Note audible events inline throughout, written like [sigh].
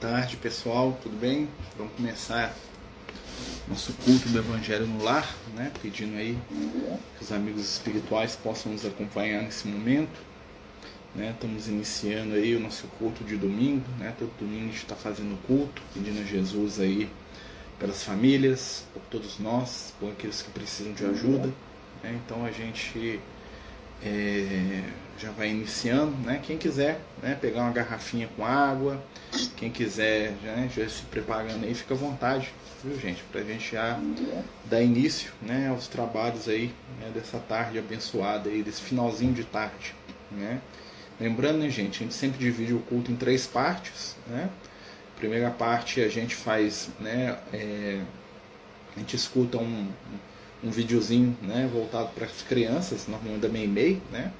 tarde, pessoal. Tudo bem? Vamos começar nosso culto do Evangelho no Lar, né? Pedindo aí que os amigos espirituais possam nos acompanhar nesse momento. Né? Estamos iniciando aí o nosso culto de domingo, né? Todo domingo a gente está fazendo culto, pedindo a Jesus aí pelas famílias, por todos nós, por aqueles que precisam de ajuda. Né? Então a gente é, já vai iniciando, né? Quem quiser né, pegar uma garrafinha com água, quem quiser né, já se preparando aí, fica à vontade, viu gente? Pra gente já dar início né, aos trabalhos aí né, dessa tarde abençoada aí, desse finalzinho de tarde. Né? Lembrando, né, gente, a gente sempre divide o culto em três partes, né? Primeira parte a gente faz, né? É, a gente escuta um videozinho né, voltado para as crianças, normalmente da Meimei, né?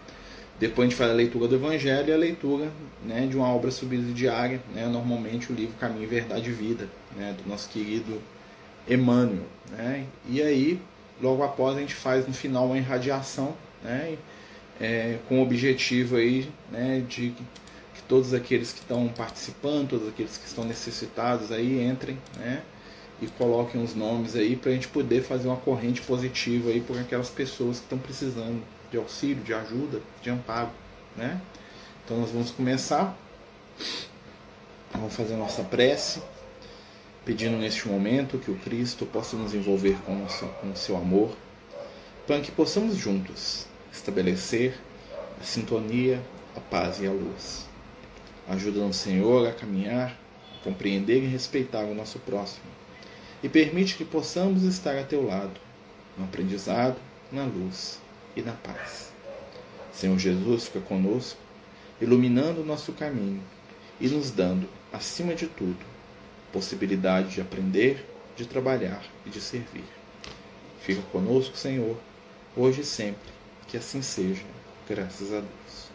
Depois a gente faz a leitura do Evangelho e a leitura né, de uma obra subsidiária, né, normalmente o livro Caminho, Verdade e Vida, né, do nosso querido Emmanuel. Né? E aí, logo após, a gente faz no final uma irradiação né, é, com o objetivo aí, né, de que todos aqueles que estão participando, todos aqueles que estão necessitados aí entrem né, e coloquem os nomes aí para a gente poder fazer uma corrente positiva aí por aquelas pessoas que estão precisando de auxílio, de ajuda, de amparo, né? Então nós vamos começar, vamos fazer a nossa prece, pedindo neste momento que o Cristo possa nos envolver com o seu, com o seu amor, para que possamos juntos estabelecer a sintonia, a paz e a luz. Ajuda-nos, Senhor, a caminhar, a compreender e respeitar o nosso próximo, e permite que possamos estar a teu lado, no aprendizado, na luz e na paz. Senhor Jesus, fica conosco, iluminando o nosso caminho e nos dando, acima de tudo, possibilidade de aprender, de trabalhar e de servir. Fica conosco, Senhor, hoje e sempre, que assim seja, graças a Deus.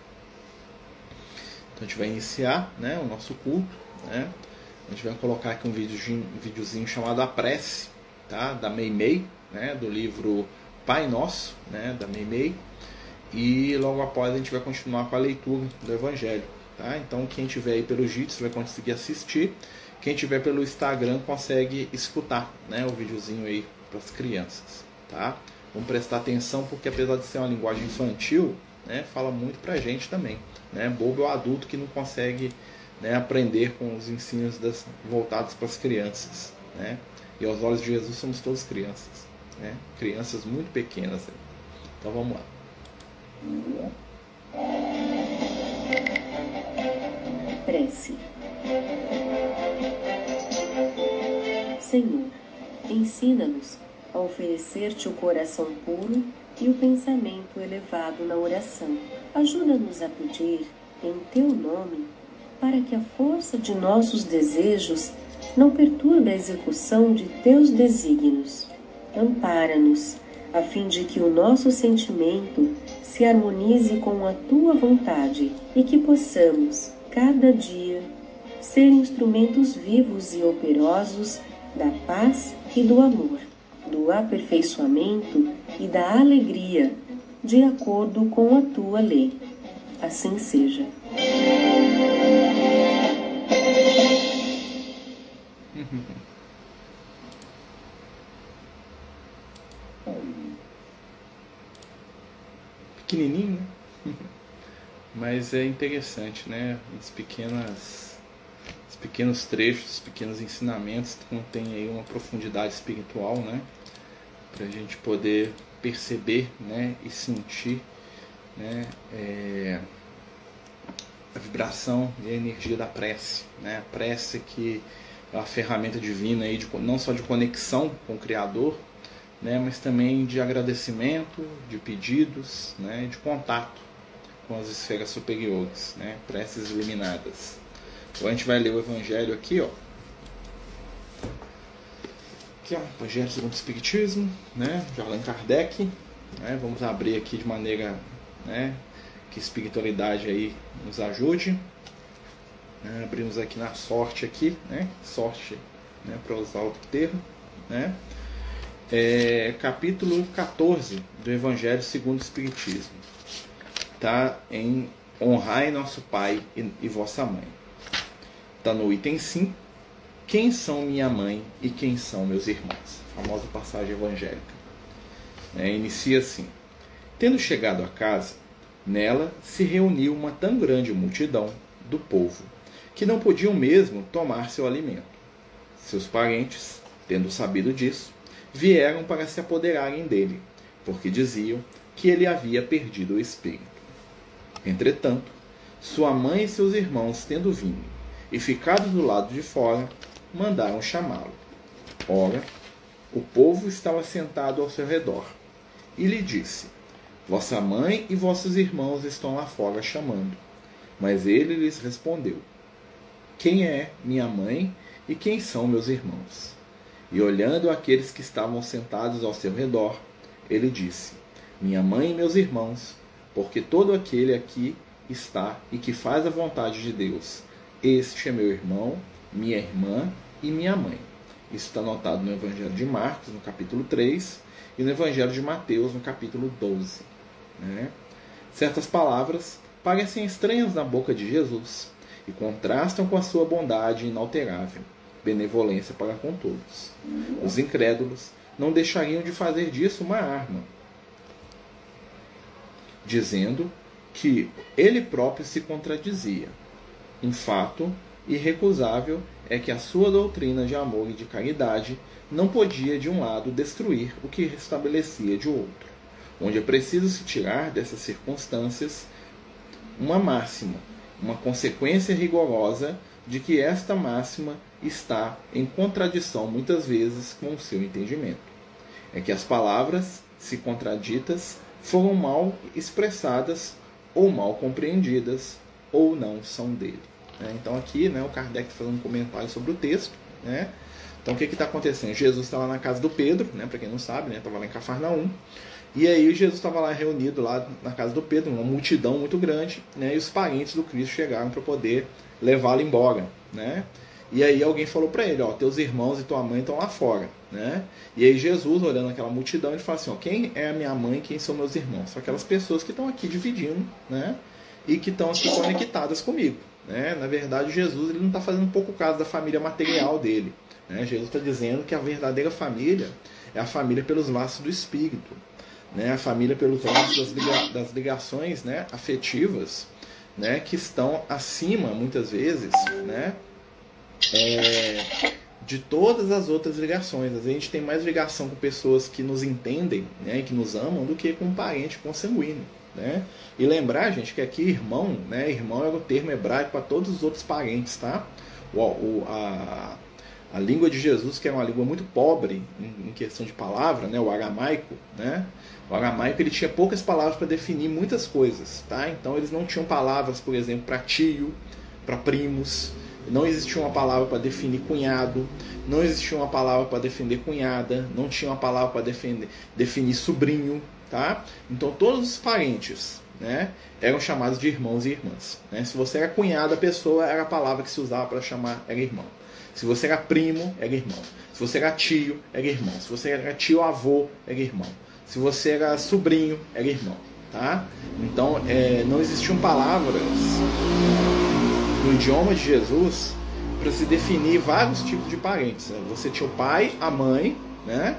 Então a gente vai iniciar né, o nosso culto. Né? A gente vai colocar aqui um videozinho, chamado A Prece, tá? da Meimei, né? do livro Pai Nosso, né, da Meimei, e logo após a gente vai continuar com a leitura do Evangelho. Tá? Então quem tiver aí pelo Jitsi vai conseguir assistir, quem tiver pelo Instagram consegue escutar né, o videozinho aí para as crianças. Tá? Vamos prestar atenção porque apesar de ser uma linguagem infantil, né, fala muito para a gente também. Né? Bobo é o adulto que não consegue né, aprender com os ensinos das, voltados para as crianças. Né? E aos olhos de Jesus somos todos crianças né? crianças muito pequenas. Então vamos lá. Prece. Senhor, ensina-nos a oferecer-te o coração puro e o pensamento elevado na oração. Ajuda-nos a pedir em teu nome para que a força de nossos desejos não perturbe a execução de teus desígnios ampara-nos, a fim de que o nosso sentimento se harmonize com a tua vontade e que possamos, cada dia, ser instrumentos vivos e operosos da paz e do amor, do aperfeiçoamento e da alegria, de acordo com a tua lei. Assim seja. [laughs] pequenininho, né? [laughs] Mas é interessante, né? As pequenas, os pequenos trechos, os pequenos ensinamentos contêm aí uma profundidade espiritual, né? Para a gente poder perceber, né? E sentir, né? É, a vibração e a energia da prece, né? A prece que uma ferramenta divina aí de, não só de conexão com o Criador, né, mas também de agradecimento, de pedidos, né, de contato com as esferas superiores, né, preces iluminadas. Então a gente vai ler o Evangelho aqui, ó. Aqui, ó, Evangelho segundo o Espiritismo, né, de Allan Kardec. Né, vamos abrir aqui de maneira, né, que a espiritualidade aí nos ajude. Né, abrimos aqui na sorte aqui, né, sorte, né, para usar o termo, né é, capítulo 14 do Evangelho segundo o Espiritismo. Está em Honrai nosso Pai e, e vossa mãe. está no item 5. Quem são minha mãe e quem são meus irmãos? A famosa passagem evangélica. É, inicia assim: Tendo chegado a casa, nela se reuniu uma tão grande multidão do povo que não podiam mesmo tomar seu alimento. Seus parentes, tendo sabido disso, vieram para se apoderarem dele, porque diziam que ele havia perdido o espírito. Entretanto, sua mãe e seus irmãos, tendo vindo e ficado do lado de fora, mandaram chamá-lo. Ora, o povo estava sentado ao seu redor, e lhe disse: Vossa mãe e vossos irmãos estão lá fora chamando. Mas ele lhes respondeu: Quem é minha mãe e quem são meus irmãos? E olhando aqueles que estavam sentados ao seu redor, ele disse: Minha mãe e meus irmãos, porque todo aquele aqui está e que faz a vontade de Deus, este é meu irmão, minha irmã e minha mãe. Isso está anotado no Evangelho de Marcos, no capítulo 3, e no Evangelho de Mateus, no capítulo 12. Né? Certas palavras parecem estranhas na boca de Jesus e contrastam com a sua bondade inalterável benevolência para com todos. Os incrédulos não deixariam de fazer disso uma arma, dizendo que ele próprio se contradizia. Um fato irrecusável é que a sua doutrina de amor e de caridade não podia, de um lado, destruir o que restabelecia de outro, onde é preciso se tirar dessas circunstâncias uma máxima, uma consequência rigorosa de que esta máxima está em contradição muitas vezes com o seu entendimento. É que as palavras, se contraditas, foram mal expressadas ou mal compreendidas ou não são dele. Né? Então aqui né, o Kardec tá fazendo um comentário sobre o texto. Né? Então o que está acontecendo? Jesus estava na casa do Pedro, né, para quem não sabe, estava né, lá em Cafarnaum. E aí Jesus estava lá reunido lá na casa do Pedro, uma multidão muito grande, né, e os parentes do Cristo chegaram para poder levá-lo embora. Né? E aí alguém falou para ele, ó, teus irmãos e tua mãe estão lá fora, né? E aí Jesus, olhando aquela multidão, ele fala assim, ó, quem é a minha mãe, quem são meus irmãos? São aquelas pessoas que estão aqui dividindo, né? E que estão aqui conectadas comigo, né? Na verdade, Jesus ele não está fazendo pouco caso da família material dele, né? Jesus está dizendo que a verdadeira família é a família pelos laços do Espírito, né? A família pelos laços das, liga das ligações, né? Afetivas, né? Que estão acima, muitas vezes, né? é, de todas as outras ligações. Às vezes a gente tem mais ligação com pessoas que nos entendem né, e que nos amam do que com um parente consanguíneo. Né? E lembrar, gente, que aqui irmão, né, irmão é o termo hebraico para todos os outros parentes, tá? O, o, a, a língua de Jesus, que é uma língua muito pobre em, questão de palavra, né, o aramaico, né? O aramaico ele tinha poucas palavras para definir muitas coisas, tá? Então eles não tinham palavras, por exemplo, para tio, para primos, não existia uma palavra para definir cunhado, não existia uma palavra para defender cunhada, não tinha uma palavra para defender, definir sobrinho, tá? Então todos os parentes, né, eram chamados de irmãos e irmãs. Né? Se você era cunhada, a pessoa era a palavra que se usava para chamar era irmão. Se você era primo, era irmão. Se você era tio, era irmão. Se você era tio avô, era irmão. Se você era sobrinho, era irmão, tá? Então é, não existiam palavras no idioma de Jesus para se definir vários tipos de parentes. Você tinha o pai, a mãe, né?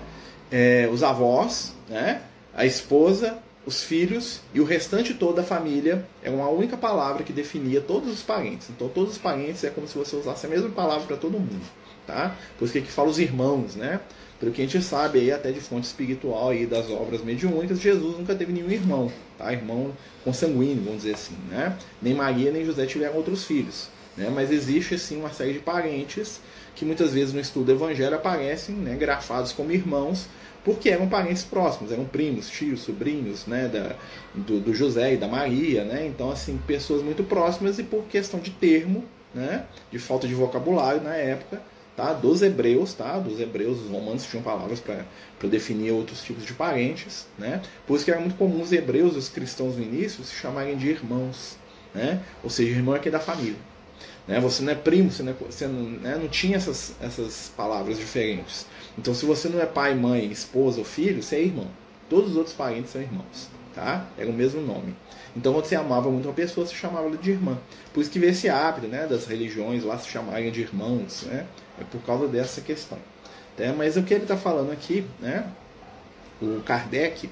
É, os avós, né? a esposa, os filhos e o restante toda a família é uma única palavra que definia todos os parentes. Então todos os parentes é como se você usasse a mesma palavra para todo mundo, tá? Por isso que aqui fala os irmãos, né? Pelo que a gente sabe aí até de fonte espiritual aí das obras mediúnicas, Jesus nunca teve nenhum irmão, tá? Irmão consanguíneo, vamos dizer assim, né? Nem Maria nem José tiveram outros filhos, né? Mas existe sim uma série de parentes que muitas vezes no estudo do evangelho aparecem, né, grafados como irmãos, porque eram parentes próximos, eram primos, tios, sobrinhos, né, da, do, do José e da Maria, né? Então assim, pessoas muito próximas e por questão de termo, né, de falta de vocabulário na época, tá? dos hebreus, tá? dos hebreus, os romanos tinham palavras para definir outros tipos de parentes, né? por isso que era muito comum os hebreus, os cristãos no início, se chamarem de irmãos, né? ou seja, irmão é que é da família. Né? Você não é primo, você não, é, você não, né? não tinha essas, essas palavras diferentes. Então, se você não é pai, mãe, esposa ou filho, você é irmão. Todos os outros parentes são irmãos. tá? Era o mesmo nome. Então, quando você amava muito uma pessoa, você chamava ela de irmã. Por isso que vê esse hábito, né, das religiões lá se chamarem de irmãos, né? É por causa dessa questão. Tá? Mas o que ele está falando aqui, né? O Kardec,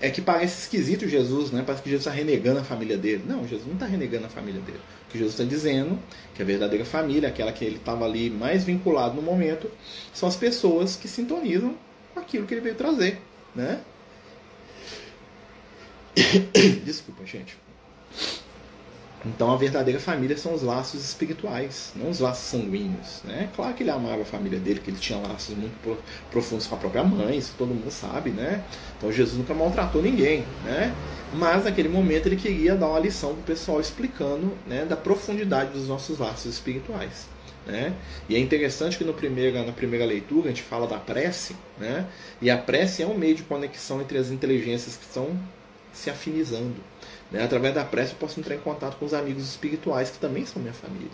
é que parece esquisito Jesus, né? Parece que Jesus está renegando a família dele. Não, Jesus não está renegando a família dele. Que Jesus está dizendo que a verdadeira família, aquela que ele estava ali mais vinculado no momento, são as pessoas que sintonizam com aquilo que ele veio trazer, né? [coughs] Desculpa, gente. Então a verdadeira família são os laços espirituais, não os laços sanguíneos. Né? Claro que ele amava a família dele, que ele tinha laços muito profundos com a própria mãe, isso todo mundo sabe, né? Então Jesus nunca maltratou ninguém, né? Mas naquele momento ele queria dar uma lição para o pessoal explicando né, da profundidade dos nossos laços espirituais. Né? E é interessante que no primeira, na primeira leitura a gente fala da prece, né? e a prece é um meio de conexão entre as inteligências que estão se afinizando. Né? Através da prece eu posso entrar em contato com os amigos espirituais que também são minha família.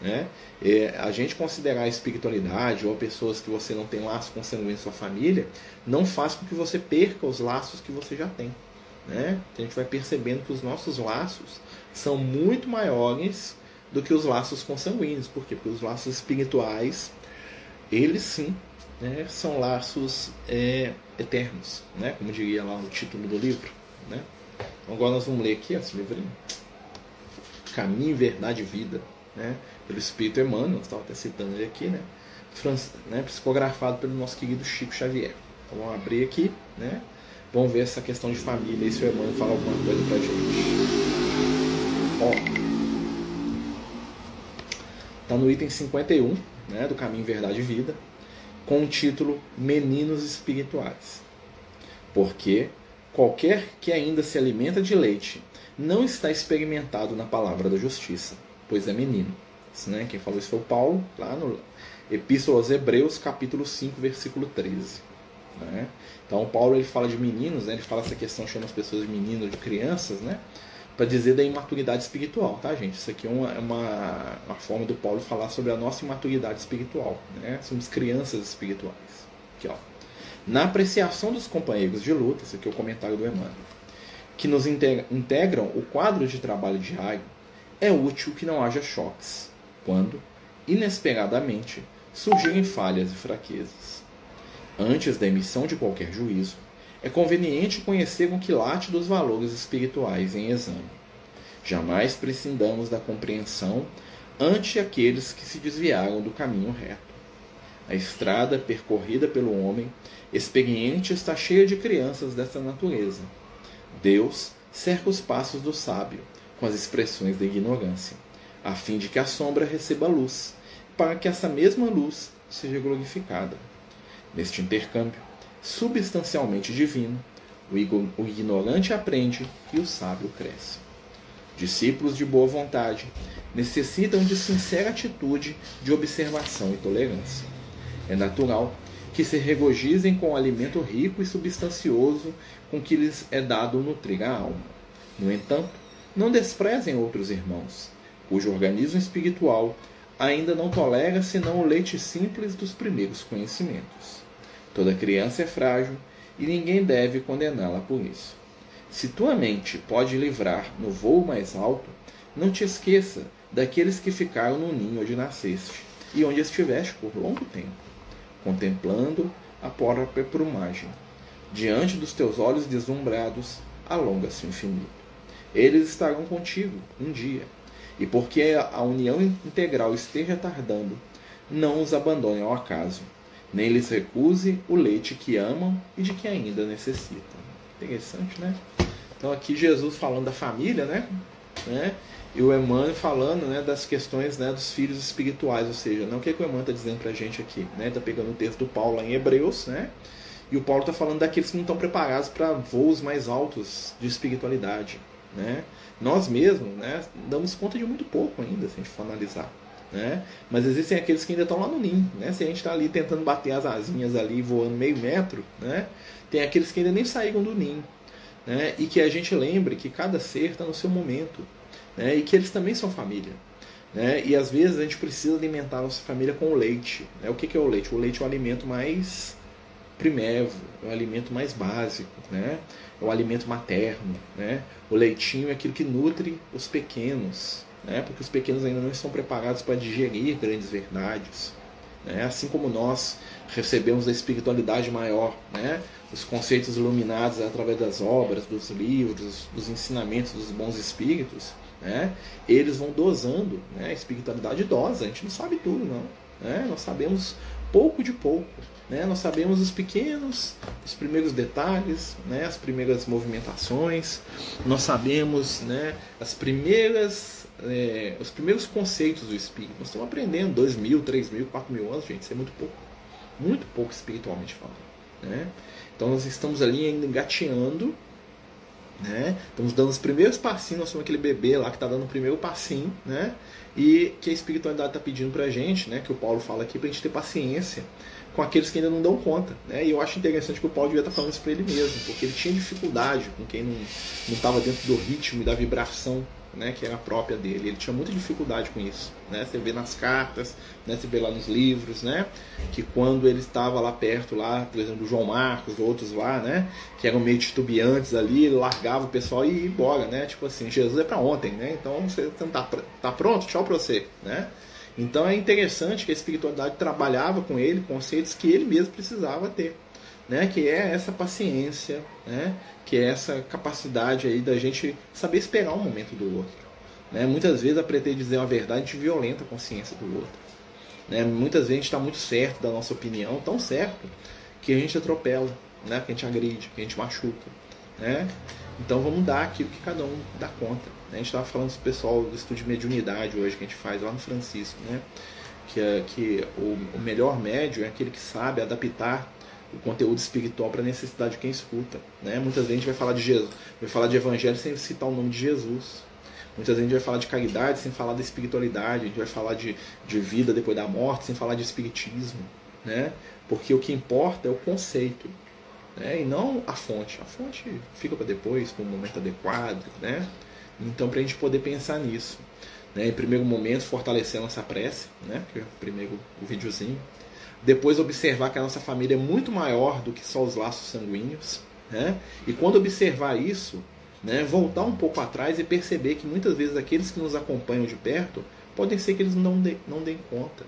Né? É, a gente considerar a espiritualidade ou pessoas que você não tem laço com sangue em sua família não faz com que você perca os laços que você já tem. Né? A gente vai percebendo que os nossos laços são muito maiores do que os laços consanguíneos. Por quê? Porque os laços espirituais, eles sim, né, são laços é, eternos, né? como diria lá no título do livro. Né? Então agora nós vamos ler aqui esse livrinho. Caminho, Verdade e Vida, né? pelo Espírito Emmanuel, estava até citando ele aqui, né? né? psicografado pelo nosso querido Chico Xavier. Então vamos abrir aqui, né? vamos ver essa questão de família e se o Emmanuel fala alguma coisa pra gente. Ó, Está no item 51 né, do Caminho, Verdade e Vida, com o título Meninos Espirituais. Porque Qualquer que ainda se alimenta de leite não está experimentado na palavra da justiça, pois é menino. Isso, né? Quem falou isso foi o Paulo, lá no Epístola aos Hebreus, capítulo 5, versículo 13. Né? Então, Paulo ele fala de meninos, né? ele fala essa questão, chama as pessoas de meninos, de crianças, né? para dizer da imaturidade espiritual, tá, gente? Isso aqui é uma, é uma, uma forma do Paulo falar sobre a nossa imaturidade espiritual, né? Somos crianças espirituais. Aqui, ó. Na apreciação dos companheiros de luta, esse aqui é o comentário do Emmanuel, que nos integram o quadro de trabalho diário, é útil que não haja choques, quando, inesperadamente, surgirem falhas e fraquezas. Antes da emissão de qualquer juízo, é conveniente conhecer o quilate dos valores espirituais em exame. Jamais prescindamos da compreensão ante aqueles que se desviaram do caminho reto. A estrada percorrida pelo homem experiente está cheia de crianças dessa natureza. Deus cerca os passos do sábio com as expressões da ignorância, a fim de que a sombra receba luz, para que essa mesma luz seja glorificada. Neste intercâmbio, substancialmente divino, o ignorante aprende e o sábio cresce. Discípulos de boa vontade necessitam de sincera atitude de observação e tolerância. É natural que se regozijem com o alimento rico e substancioso com que lhes é dado nutrir a alma. No entanto, não desprezem outros irmãos, cujo organismo espiritual ainda não tolera senão o leite simples dos primeiros conhecimentos. Toda criança é frágil e ninguém deve condená-la por isso. Se tua mente pode livrar no voo mais alto, não te esqueça daqueles que ficaram no ninho onde nasceste e onde estiveste por longo tempo contemplando a própria plumagem. Diante dos teus olhos deslumbrados, alonga-se o infinito. Eles estarão contigo um dia, e porque a união integral esteja tardando, não os abandone ao acaso, nem lhes recuse o leite que amam e de que ainda necessitam. Interessante, né? Então aqui Jesus falando da família, né? né? E o Emmanuel falando né, das questões né, dos filhos espirituais, ou seja, não o que, que o Emmanuel está dizendo para a gente aqui, né? Está pegando o texto do Paulo lá em Hebreus, né? E o Paulo está falando daqueles que não estão preparados para voos mais altos de espiritualidade, né? Nós mesmos, né, damos conta de muito pouco ainda, se a gente for analisar. Né? Mas existem aqueles que ainda estão lá no ninho, né? Se a gente está ali tentando bater as asinhas ali, voando meio metro, né? Tem aqueles que ainda nem saíram do ninho, né? E que a gente lembre que cada ser está no seu momento, né? e que eles também são família. Né? E às vezes a gente precisa alimentar a nossa família com o leite. Né? O que, que é o leite? O leite é o alimento mais primevo, é o alimento mais básico. Né? é o alimento materno, né? O leitinho é aquilo que nutre os pequenos, né? Porque os pequenos ainda não estão preparados para digerir grandes verdades. Né? Assim como nós recebemos da espiritualidade maior, né? os conceitos iluminados através das obras, dos livros, dos ensinamentos dos bons espíritos, né? eles vão dosando. Né? A espiritualidade dosa, a gente não sabe tudo, não. Né? Nós sabemos pouco de pouco. Né? Nós sabemos os pequenos, os primeiros detalhes, né? as primeiras movimentações, nós sabemos né? as primeiras, é, os primeiros conceitos do espírito. Nós estamos aprendendo dois mil, três mil, quatro mil anos, gente, isso é muito pouco, muito pouco espiritualmente falando. Né? Então nós estamos ali engateando, né? estamos dando os primeiros passinhos, nós somos aquele bebê lá que está dando o primeiro passinho, né? e que a espiritualidade está pedindo para a gente, né? que o Paulo fala aqui, para a gente ter paciência com aqueles que ainda não dão conta. Né? E eu acho interessante que o Paulo devia estar tá falando isso para ele mesmo, porque ele tinha dificuldade com quem não estava dentro do ritmo e da vibração né, que era própria dele. Ele tinha muita dificuldade com isso. Né? Você vê nas cartas, né? você vê lá nos livros, né? que quando ele estava lá perto, lá, por exemplo, do João Marcos, outros lá, né? que eram meio titubeantes ali, ele largava o pessoal e ia embora. Né? Tipo assim, Jesus é para ontem, né? então você não está tá pronto? Tchau para você. Né? Então é interessante que a espiritualidade trabalhava com ele conceitos que ele mesmo precisava ter. Né, que é essa paciência, né, que é essa capacidade aí da gente saber esperar o um momento do outro. Né? Muitas vezes a pretender dizer uma verdade a gente violenta a consciência do outro. Né? Muitas vezes a gente está muito certo da nossa opinião, tão certo que a gente atropela, né? que a gente agride, que a gente machuca. Né? Então vamos dar aquilo que cada um dá conta. Né? A gente estava falando com o pessoal do estudo de mediunidade hoje que a gente faz lá no Francisco, né? que, é, que o, o melhor médio é aquele que sabe adaptar o conteúdo espiritual para a necessidade de quem escuta. Né? Muitas vezes a gente vai falar de Jesus, vai falar de evangelho sem citar o nome de Jesus. Muitas vezes a gente vai falar de caridade sem falar da espiritualidade, a gente vai falar de, de vida depois da morte sem falar de espiritismo. Né? Porque o que importa é o conceito. Né? E não a fonte. A fonte fica para depois, para o momento adequado. Né? Então, para a gente poder pensar nisso. Né? Em primeiro momento, fortalecer a nossa prece, né? que é primeiro o videozinho depois observar que a nossa família é muito maior do que só os laços sanguíneos. Né? E quando observar isso, né, voltar um pouco atrás e perceber que muitas vezes aqueles que nos acompanham de perto podem ser que eles não, não deem conta.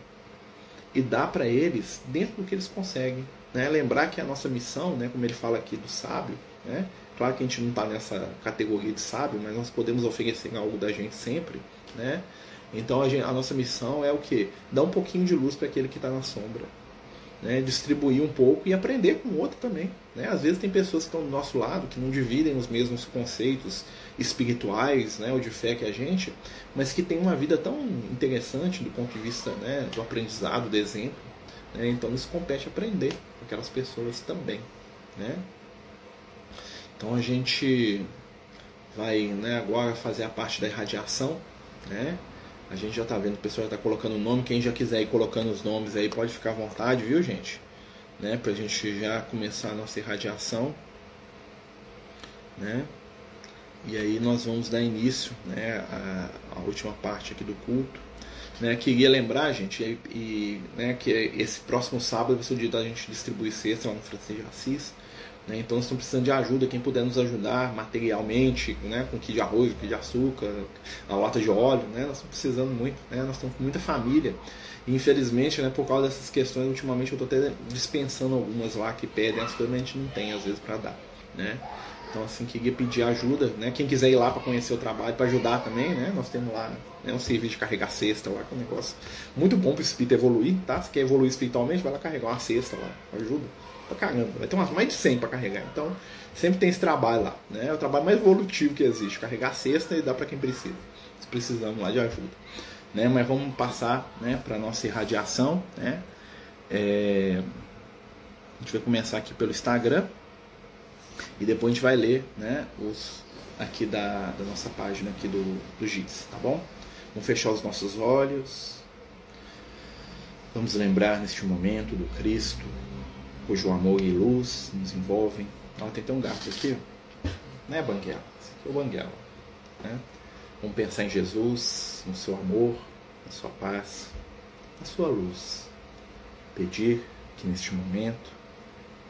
E dá para eles dentro do que eles conseguem. Né? Lembrar que a nossa missão, né, como ele fala aqui do sábio, né? claro que a gente não está nessa categoria de sábio, mas nós podemos oferecer algo da gente sempre. Né? Então a, gente, a nossa missão é o que? Dar um pouquinho de luz para aquele que está na sombra né, distribuir um pouco e aprender com o outro também. Né? Às vezes tem pessoas que estão do nosso lado, que não dividem os mesmos conceitos espirituais né, ou de fé que a gente, mas que tem uma vida tão interessante do ponto de vista né, do aprendizado, do exemplo. Né? Então nos compete aprender com aquelas pessoas também. Né? Então a gente vai né, agora fazer a parte da irradiação. Né? A gente já está vendo, o pessoal já está colocando o nome. Quem já quiser ir colocando os nomes aí, pode ficar à vontade, viu, gente? Né? Para a gente já começar a nossa irradiação. Né? E aí nós vamos dar início né, à última parte aqui do culto. Né, queria lembrar, gente, e, e né, que esse próximo sábado vai ser o dia da gente distribuir cesta lá no Francisco de Assis. Né? Então estamos precisando de ajuda, quem puder nos ajudar materialmente, né? com quilo de arroz, quilo de açúcar, a lata de óleo, né? nós estamos precisando muito, né? nós estamos com muita família. E infelizmente, né, por causa dessas questões, ultimamente eu estou até dispensando algumas lá que pedem as coisas, a gente não tem às vezes para dar. Né? Então, assim, queria pedir ajuda, né? Quem quiser ir lá para conhecer o trabalho, para ajudar também, né? Nós temos lá né, um serviço de carregar cesta lá, que é um negócio muito bom para o espírito evoluir, tá? Se quer evoluir espiritualmente, vai lá carregar uma cesta lá, ajuda pra caramba. Vai ter umas mais de 100 para carregar. Então, sempre tem esse trabalho lá. Né? É o trabalho mais evolutivo que existe. Carregar a cesta e dar para quem precisa. Se precisamos lá de ajuda. Né? Mas vamos passar né, para nossa irradiação. Né? É... A gente vai começar aqui pelo Instagram. E depois a gente vai ler né, os aqui da, da nossa página aqui do, do GIS, tá bom? Vamos fechar os nossos olhos. Vamos lembrar neste momento do Cristo, cujo amor e luz nos envolvem. Ela tem até um gato aqui, né, Banguela? Esse aqui é o Banguela. Né? Vamos pensar em Jesus, no seu amor, na sua paz, na sua luz. Pedir que neste momento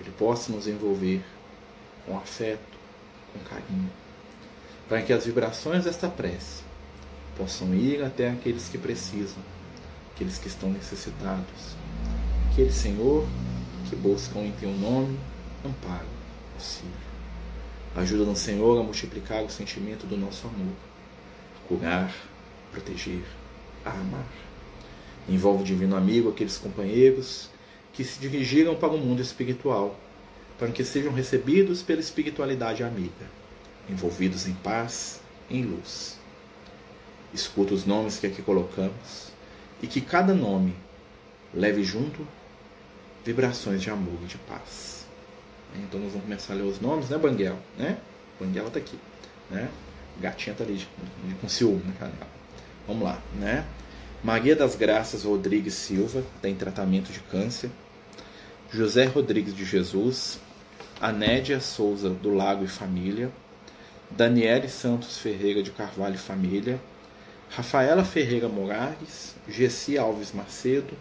ele possa nos envolver com afeto, com carinho, para que as vibrações desta prece possam ir até aqueles que precisam, aqueles que estão necessitados. Aquele Senhor que buscam em teu nome amparo, auxílio. Ajuda-nos, Senhor, a multiplicar o sentimento do nosso amor, curar, proteger, a amar. Envolve o divino amigo aqueles companheiros que se dirigiram para o mundo espiritual, para que sejam recebidos pela espiritualidade amiga, envolvidos em paz, em luz. Escuta os nomes que aqui colocamos e que cada nome leve junto vibrações de amor e de paz. Então nós vamos começar a ler os nomes, né, Banguela? Né? Banguela tá aqui, né? Gatinha tá ali com ciúme, né, canela? Vamos lá, né? Maria das Graças Rodrigues Silva, está em tratamento de câncer. José Rodrigues de Jesus. Anédia Souza do Lago e Família. Daniele Santos Ferreira de Carvalho e Família. Rafaela Ferreira Moraes. Gessi Alves Macedo.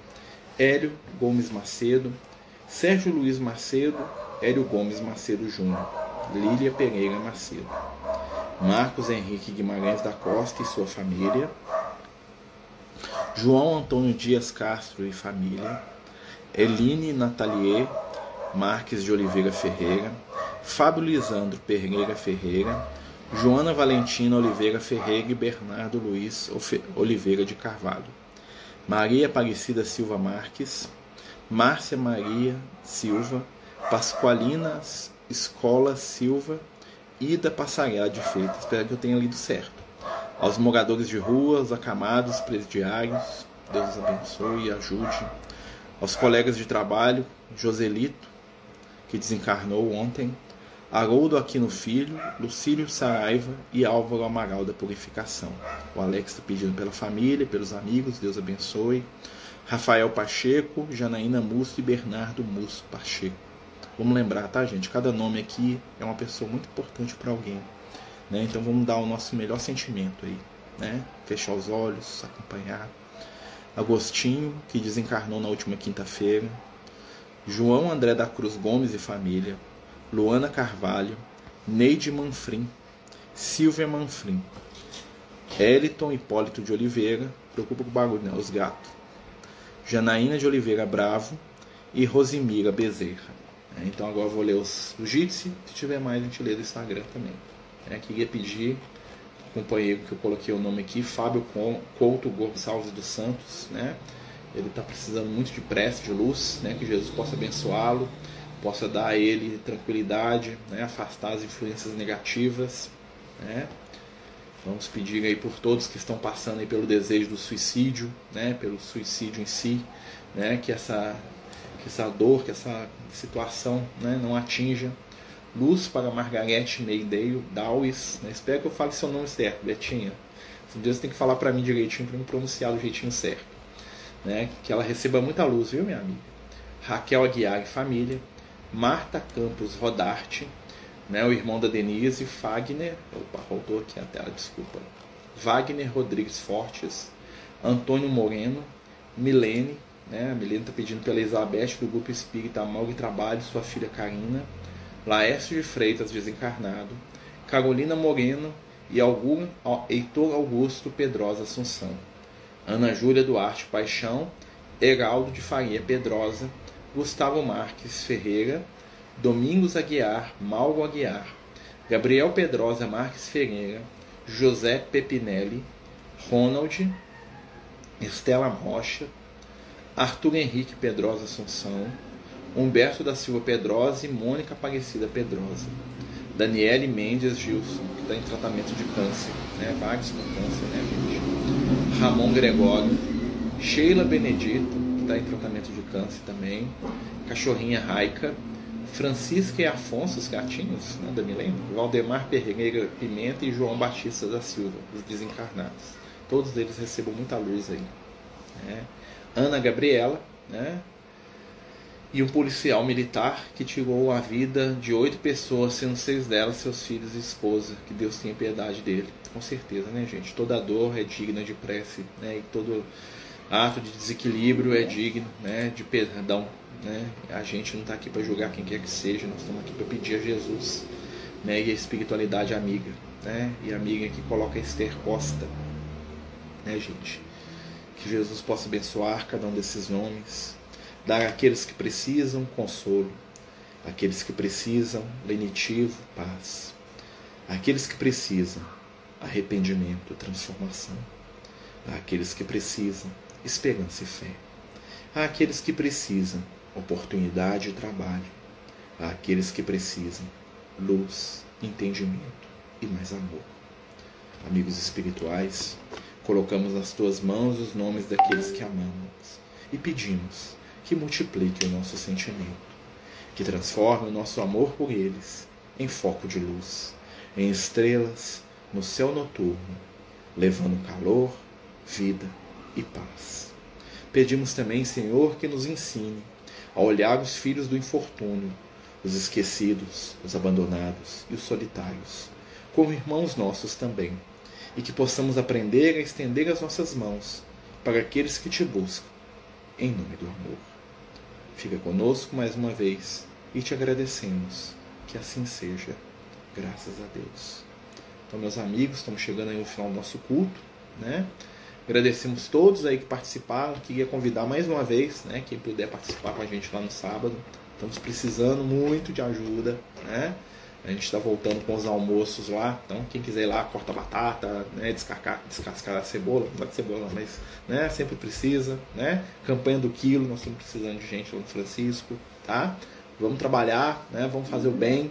Hélio Gomes Macedo. Sérgio Luiz Macedo. Hélio Gomes Macedo Júnior. Lília Pereira Macedo. Marcos Henrique Guimarães da Costa e sua família. João Antônio Dias Castro e família, Eline Natalier Marques de Oliveira Ferreira, Fábio Lisandro Pereira Ferreira, Joana Valentina Oliveira Ferreira e Bernardo Luiz Oliveira de Carvalho, Maria Aparecida Silva Marques, Márcia Maria Silva, Pasqualina Escola Silva, Ida Passarela de Freitas. Espero que eu tenha lido certo aos moradores de ruas, acamados, presidiários, Deus os abençoe e ajude. Aos colegas de trabalho, Joselito, que desencarnou ontem, Haroldo Aquino Filho, Lucílio Saraiva e Álvaro Amaral da Purificação. O Alex está pedindo pela família, pelos amigos, Deus abençoe. Rafael Pacheco, Janaína Musso e Bernardo Musso Pacheco. Vamos lembrar, tá, gente? Cada nome aqui é uma pessoa muito importante para alguém. Né? Então vamos dar o nosso melhor sentimento aí, né? Fechar os olhos, acompanhar. Agostinho, que desencarnou na última quinta-feira. João André da Cruz Gomes e família. Luana Carvalho. Neide Manfrim. Silvia Manfrim. Eliton Hipólito de Oliveira. Preocupa com o bagulho, né? Os gatos. Janaína de Oliveira Bravo. E Rosimira Bezerra. Então agora vou ler os, os Jitsi. Se tiver mais, a gente lê do Instagram também. É, queria pedir companheiro que eu coloquei o nome aqui, Fábio Couto Gonçalves dos Santos, né? Ele está precisando muito de prece, de luz, né? Que Jesus possa abençoá-lo, possa dar a ele tranquilidade, né? Afastar as influências negativas, né? Vamos pedir aí por todos que estão passando aí pelo desejo do suicídio, né? Pelo suicídio em si, né? Que essa que essa dor, que essa situação, né? Não atinja Luz para Margarete Meidale Dawes. Né? Espero que eu fale seu nome certo, Betinha. Deus tem que falar para mim direitinho para me pronunciar do jeitinho certo. Né? Que ela receba muita luz, viu, minha amiga? Raquel Aguiar e família. Marta Campos Rodarte. Né? O irmão da Denise. Fagner. Opa, voltou aqui a tela, desculpa. Wagner Rodrigues Fortes. Antônio Moreno. Milene. Né? A Milene está pedindo pela Elizabeth do Grupo Espírita Amalga e Trabalho, sua filha Karina. Laércio de Freitas desencarnado, Carolina Moreno e Heitor Augusto Pedrosa Assunção, Ana Júlia Duarte Paixão, Heraldo de Faria Pedrosa, Gustavo Marques Ferreira, Domingos Aguiar, Malgo Aguiar, Gabriel Pedrosa Marques Ferreira, José Pepinelli, Ronald, Estela Rocha, Arthur Henrique Pedrosa Assunção, Humberto da Silva Pedrosa e Mônica Aparecida Pedrosa. Daniele Mendes Gilson, que está em tratamento de câncer, né? Vários com câncer, né, gente? Ramon Gregório. Sheila Benedito, está em tratamento de câncer também. Cachorrinha Raica. Francisca e Afonso, os gatinhos, né, da Milena. Valdemar Pereira Pimenta e João Batista da Silva, os desencarnados. Todos eles recebam muita luz aí. Né? Ana Gabriela, né? e um policial militar que tirou a vida de oito pessoas, sendo seis delas seus filhos e esposa. Que Deus tenha piedade dele. Com certeza, né, gente? Toda dor é digna de prece, né? E todo ato de desequilíbrio é digno, né, de perdão, né? A gente não está aqui para julgar quem quer que seja, nós estamos aqui para pedir a Jesus, né? E a espiritualidade amiga, né? E amiga que coloca Esther Costa, né, gente? Que Jesus possa abençoar cada um desses nomes, dar àqueles que precisam consolo, àqueles que precisam lenitivo, paz, àqueles que precisam arrependimento, transformação, àqueles que precisam esperança e fé, àqueles que precisam oportunidade e trabalho, àqueles que precisam luz, entendimento e mais amor. Amigos espirituais, colocamos nas tuas mãos os nomes daqueles que amamos e pedimos que multiplique o nosso sentimento, que transforme o nosso amor por eles em foco de luz, em estrelas no céu noturno, levando calor, vida e paz. Pedimos também, Senhor, que nos ensine a olhar os filhos do infortúnio, os esquecidos, os abandonados e os solitários, como irmãos nossos também e que possamos aprender a estender as nossas mãos para aqueles que te buscam, em nome do amor. Fica conosco mais uma vez e te agradecemos. Que assim seja, graças a Deus. Então, meus amigos, estamos chegando aí no final do nosso culto, né? Agradecemos todos aí que participaram. Queria convidar mais uma vez, né? Quem puder participar com a gente lá no sábado. Estamos precisando muito de ajuda, né? A gente está voltando com os almoços lá. Então, quem quiser ir lá, corta batata, né, descascar, descascar a cebola, não é de cebola, mas né, sempre precisa. Né? Campanha do quilo, nós estamos precisando de gente lá no Francisco. Tá? Vamos trabalhar, né? vamos fazer o bem,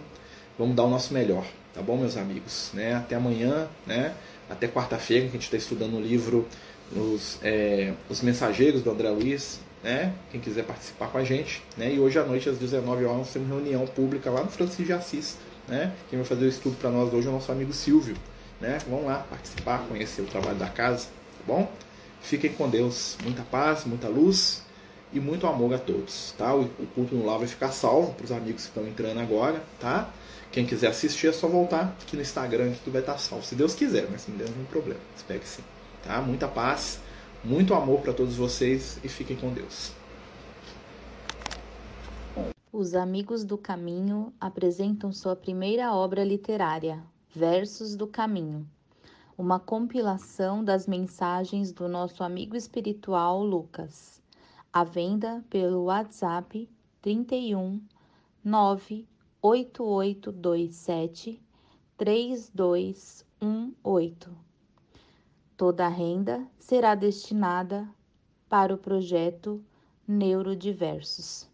vamos dar o nosso melhor. Tá bom, meus amigos? Né? Até amanhã, né? Até quarta-feira, que a gente está estudando o livro Os, é, Os Mensageiros do André Luiz. Né? Quem quiser participar com a gente. Né? E hoje à noite, às 19 horas, nós temos reunião pública lá no Francisco de Assis né? Quem vai fazer o estudo para nós hoje é o nosso amigo Silvio. Né? Vamos lá participar, conhecer o trabalho da casa, tá bom? Fiquem com Deus. Muita paz, muita luz e muito amor a todos, tá? O, culto no lá vai ficar salvo para os amigos que estão entrando agora, tá? Quem quiser assistir é só voltar aqui no Instagram que tudo vai estar salvo, se Deus quiser, mas se não der nenhum problema. Espero que sim, tá? Muita paz, muito amor para todos vocês e fiquem com Deus. Os Amigos do Caminho apresentam sua primeira obra literária, Versos do Caminho, uma compilação das mensagens do nosso amigo espiritual Lucas, à venda pelo WhatsApp 31 98827 3218. Toda a renda será destinada para o projeto Neurodiversos.